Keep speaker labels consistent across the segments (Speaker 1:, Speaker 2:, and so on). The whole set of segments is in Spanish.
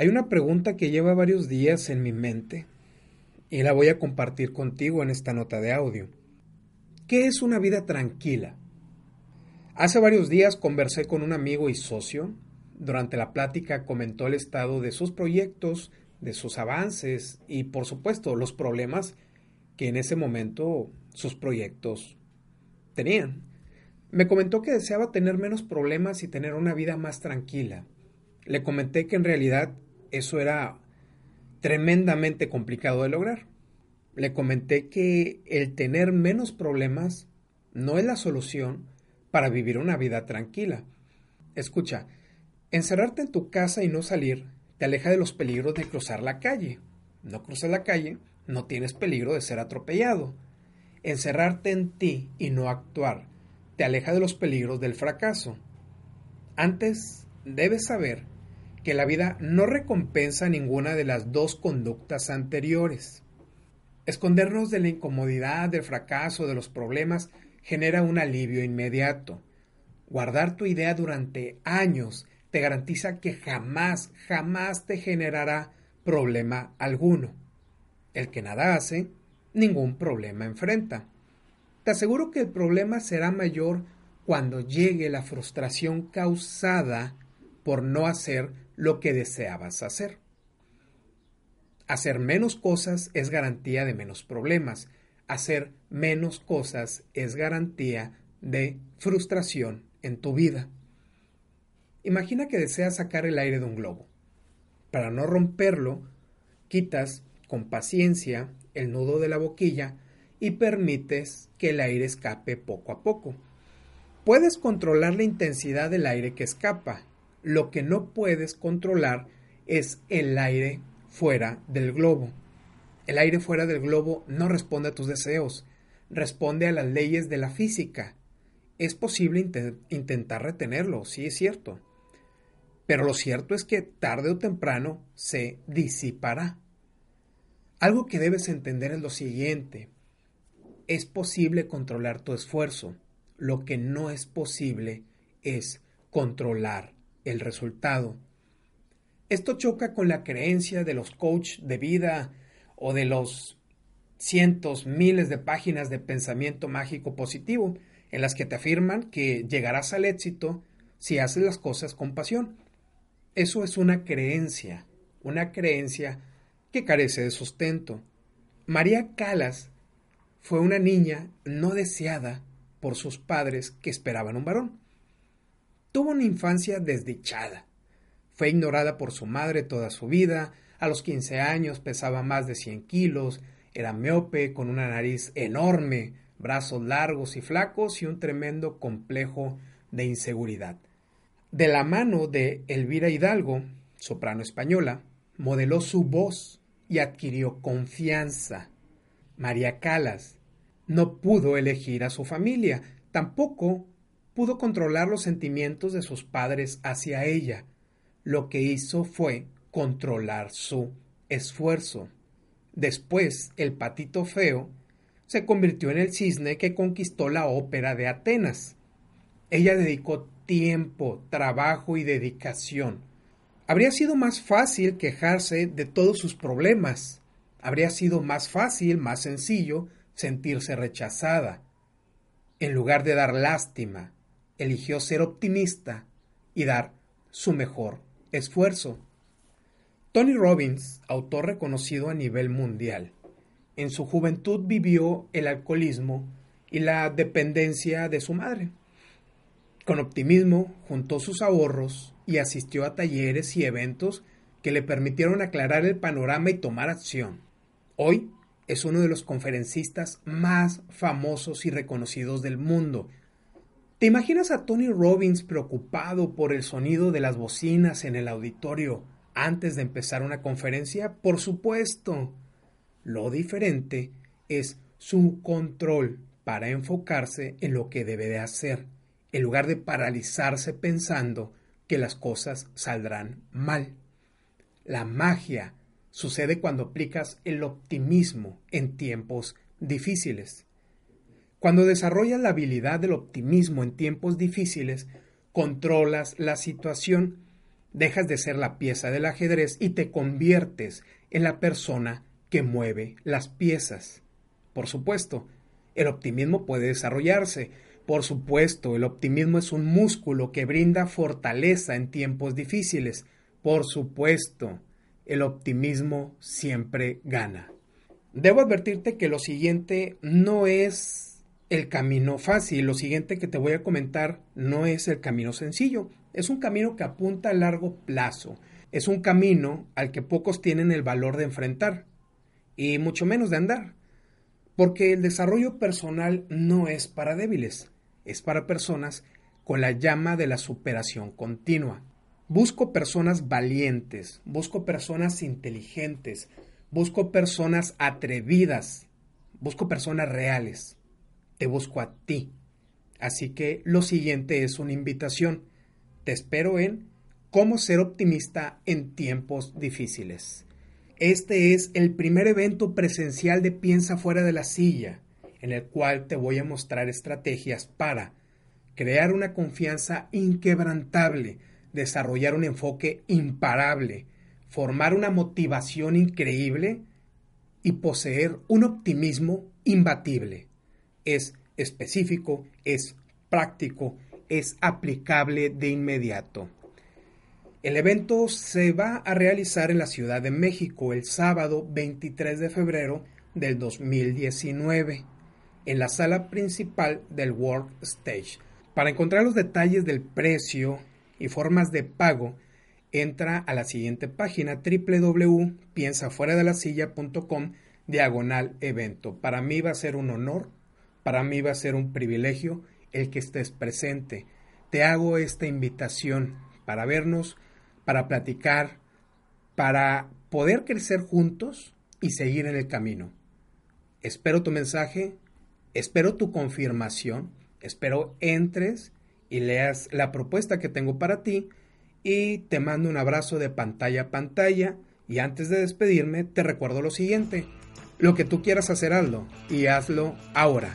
Speaker 1: Hay una pregunta que lleva varios días en mi mente y la voy a compartir contigo en esta nota de audio. ¿Qué es una vida tranquila? Hace varios días conversé con un amigo y socio. Durante la plática comentó el estado de sus proyectos, de sus avances y por supuesto los problemas que en ese momento sus proyectos tenían. Me comentó que deseaba tener menos problemas y tener una vida más tranquila. Le comenté que en realidad eso era tremendamente complicado de lograr. Le comenté que el tener menos problemas no es la solución para vivir una vida tranquila. Escucha, encerrarte en tu casa y no salir te aleja de los peligros de cruzar la calle. No cruzas la calle, no tienes peligro de ser atropellado. Encerrarte en ti y no actuar te aleja de los peligros del fracaso. Antes, debes saber que la vida no recompensa ninguna de las dos conductas anteriores. Escondernos de la incomodidad, del fracaso, de los problemas, genera un alivio inmediato. Guardar tu idea durante años te garantiza que jamás, jamás te generará problema alguno. El que nada hace, ningún problema enfrenta. Te aseguro que el problema será mayor cuando llegue la frustración causada por no hacer lo que deseabas hacer. Hacer menos cosas es garantía de menos problemas. Hacer menos cosas es garantía de frustración en tu vida. Imagina que deseas sacar el aire de un globo. Para no romperlo, quitas con paciencia el nudo de la boquilla y permites que el aire escape poco a poco. Puedes controlar la intensidad del aire que escapa. Lo que no puedes controlar es el aire fuera del globo. El aire fuera del globo no responde a tus deseos, responde a las leyes de la física. Es posible intentar retenerlo, sí es cierto. Pero lo cierto es que tarde o temprano se disipará. Algo que debes entender es lo siguiente es posible controlar tu esfuerzo. Lo que no es posible es controlar el resultado. Esto choca con la creencia de los coaches de vida o de los cientos, miles de páginas de pensamiento mágico positivo en las que te afirman que llegarás al éxito si haces las cosas con pasión. Eso es una creencia, una creencia que carece de sustento. María Calas fue una niña no deseada por sus padres que esperaban un varón. Tuvo una infancia desdichada. Fue ignorada por su madre toda su vida. A los 15 años pesaba más de 100 kilos. Era miope, con una nariz enorme, brazos largos y flacos y un tremendo complejo de inseguridad. De la mano de Elvira Hidalgo, soprano española, modeló su voz y adquirió confianza. María Calas no pudo elegir a su familia, tampoco pudo controlar los sentimientos de sus padres hacia ella. Lo que hizo fue controlar su esfuerzo. Después, el patito feo se convirtió en el cisne que conquistó la ópera de Atenas. Ella dedicó tiempo, trabajo y dedicación. Habría sido más fácil quejarse de todos sus problemas, Habría sido más fácil, más sencillo, sentirse rechazada. En lugar de dar lástima, eligió ser optimista y dar su mejor esfuerzo. Tony Robbins, autor reconocido a nivel mundial, en su juventud vivió el alcoholismo y la dependencia de su madre. Con optimismo juntó sus ahorros y asistió a talleres y eventos que le permitieron aclarar el panorama y tomar acción. Hoy es uno de los conferencistas más famosos y reconocidos del mundo. ¿Te imaginas a Tony Robbins preocupado por el sonido de las bocinas en el auditorio antes de empezar una conferencia? Por supuesto. Lo diferente es su control para enfocarse en lo que debe de hacer, en lugar de paralizarse pensando que las cosas saldrán mal. La magia sucede cuando aplicas el optimismo en tiempos difíciles. Cuando desarrollas la habilidad del optimismo en tiempos difíciles, controlas la situación, dejas de ser la pieza del ajedrez y te conviertes en la persona que mueve las piezas. Por supuesto, el optimismo puede desarrollarse. Por supuesto, el optimismo es un músculo que brinda fortaleza en tiempos difíciles. Por supuesto, el optimismo siempre gana. Debo advertirte que lo siguiente no es el camino fácil, lo siguiente que te voy a comentar no es el camino sencillo, es un camino que apunta a largo plazo, es un camino al que pocos tienen el valor de enfrentar y mucho menos de andar, porque el desarrollo personal no es para débiles, es para personas con la llama de la superación continua. Busco personas valientes, busco personas inteligentes, busco personas atrevidas, busco personas reales. Te busco a ti. Así que lo siguiente es una invitación. Te espero en cómo ser optimista en tiempos difíciles. Este es el primer evento presencial de Piensa fuera de la silla, en el cual te voy a mostrar estrategias para crear una confianza inquebrantable, desarrollar un enfoque imparable, formar una motivación increíble y poseer un optimismo imbatible. Es específico, es práctico, es aplicable de inmediato. El evento se va a realizar en la Ciudad de México el sábado 23 de febrero del 2019 en la sala principal del World Stage. Para encontrar los detalles del precio y formas de pago, entra a la siguiente página www.piensafueradelasilla.com diagonal evento. Para mí va a ser un honor, para mí va a ser un privilegio el que estés presente. Te hago esta invitación para vernos, para platicar, para poder crecer juntos y seguir en el camino. Espero tu mensaje, espero tu confirmación, espero entres y leas la propuesta que tengo para ti y te mando un abrazo de pantalla a pantalla y antes de despedirme te recuerdo lo siguiente, lo que tú quieras hacer hazlo y hazlo ahora.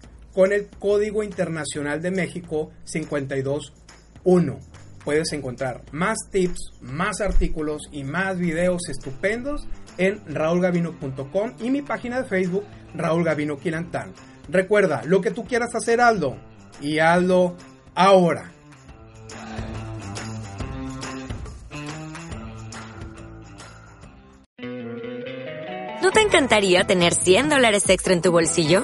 Speaker 1: con el Código Internacional de México 521. Puedes encontrar más tips, más artículos y más videos estupendos en raulgavino.com y mi página de Facebook Raúl Gavino Quilantán. Recuerda, lo que tú quieras hacer, Aldo, y hazlo ahora.
Speaker 2: ¿No te encantaría tener 100 dólares extra en tu bolsillo?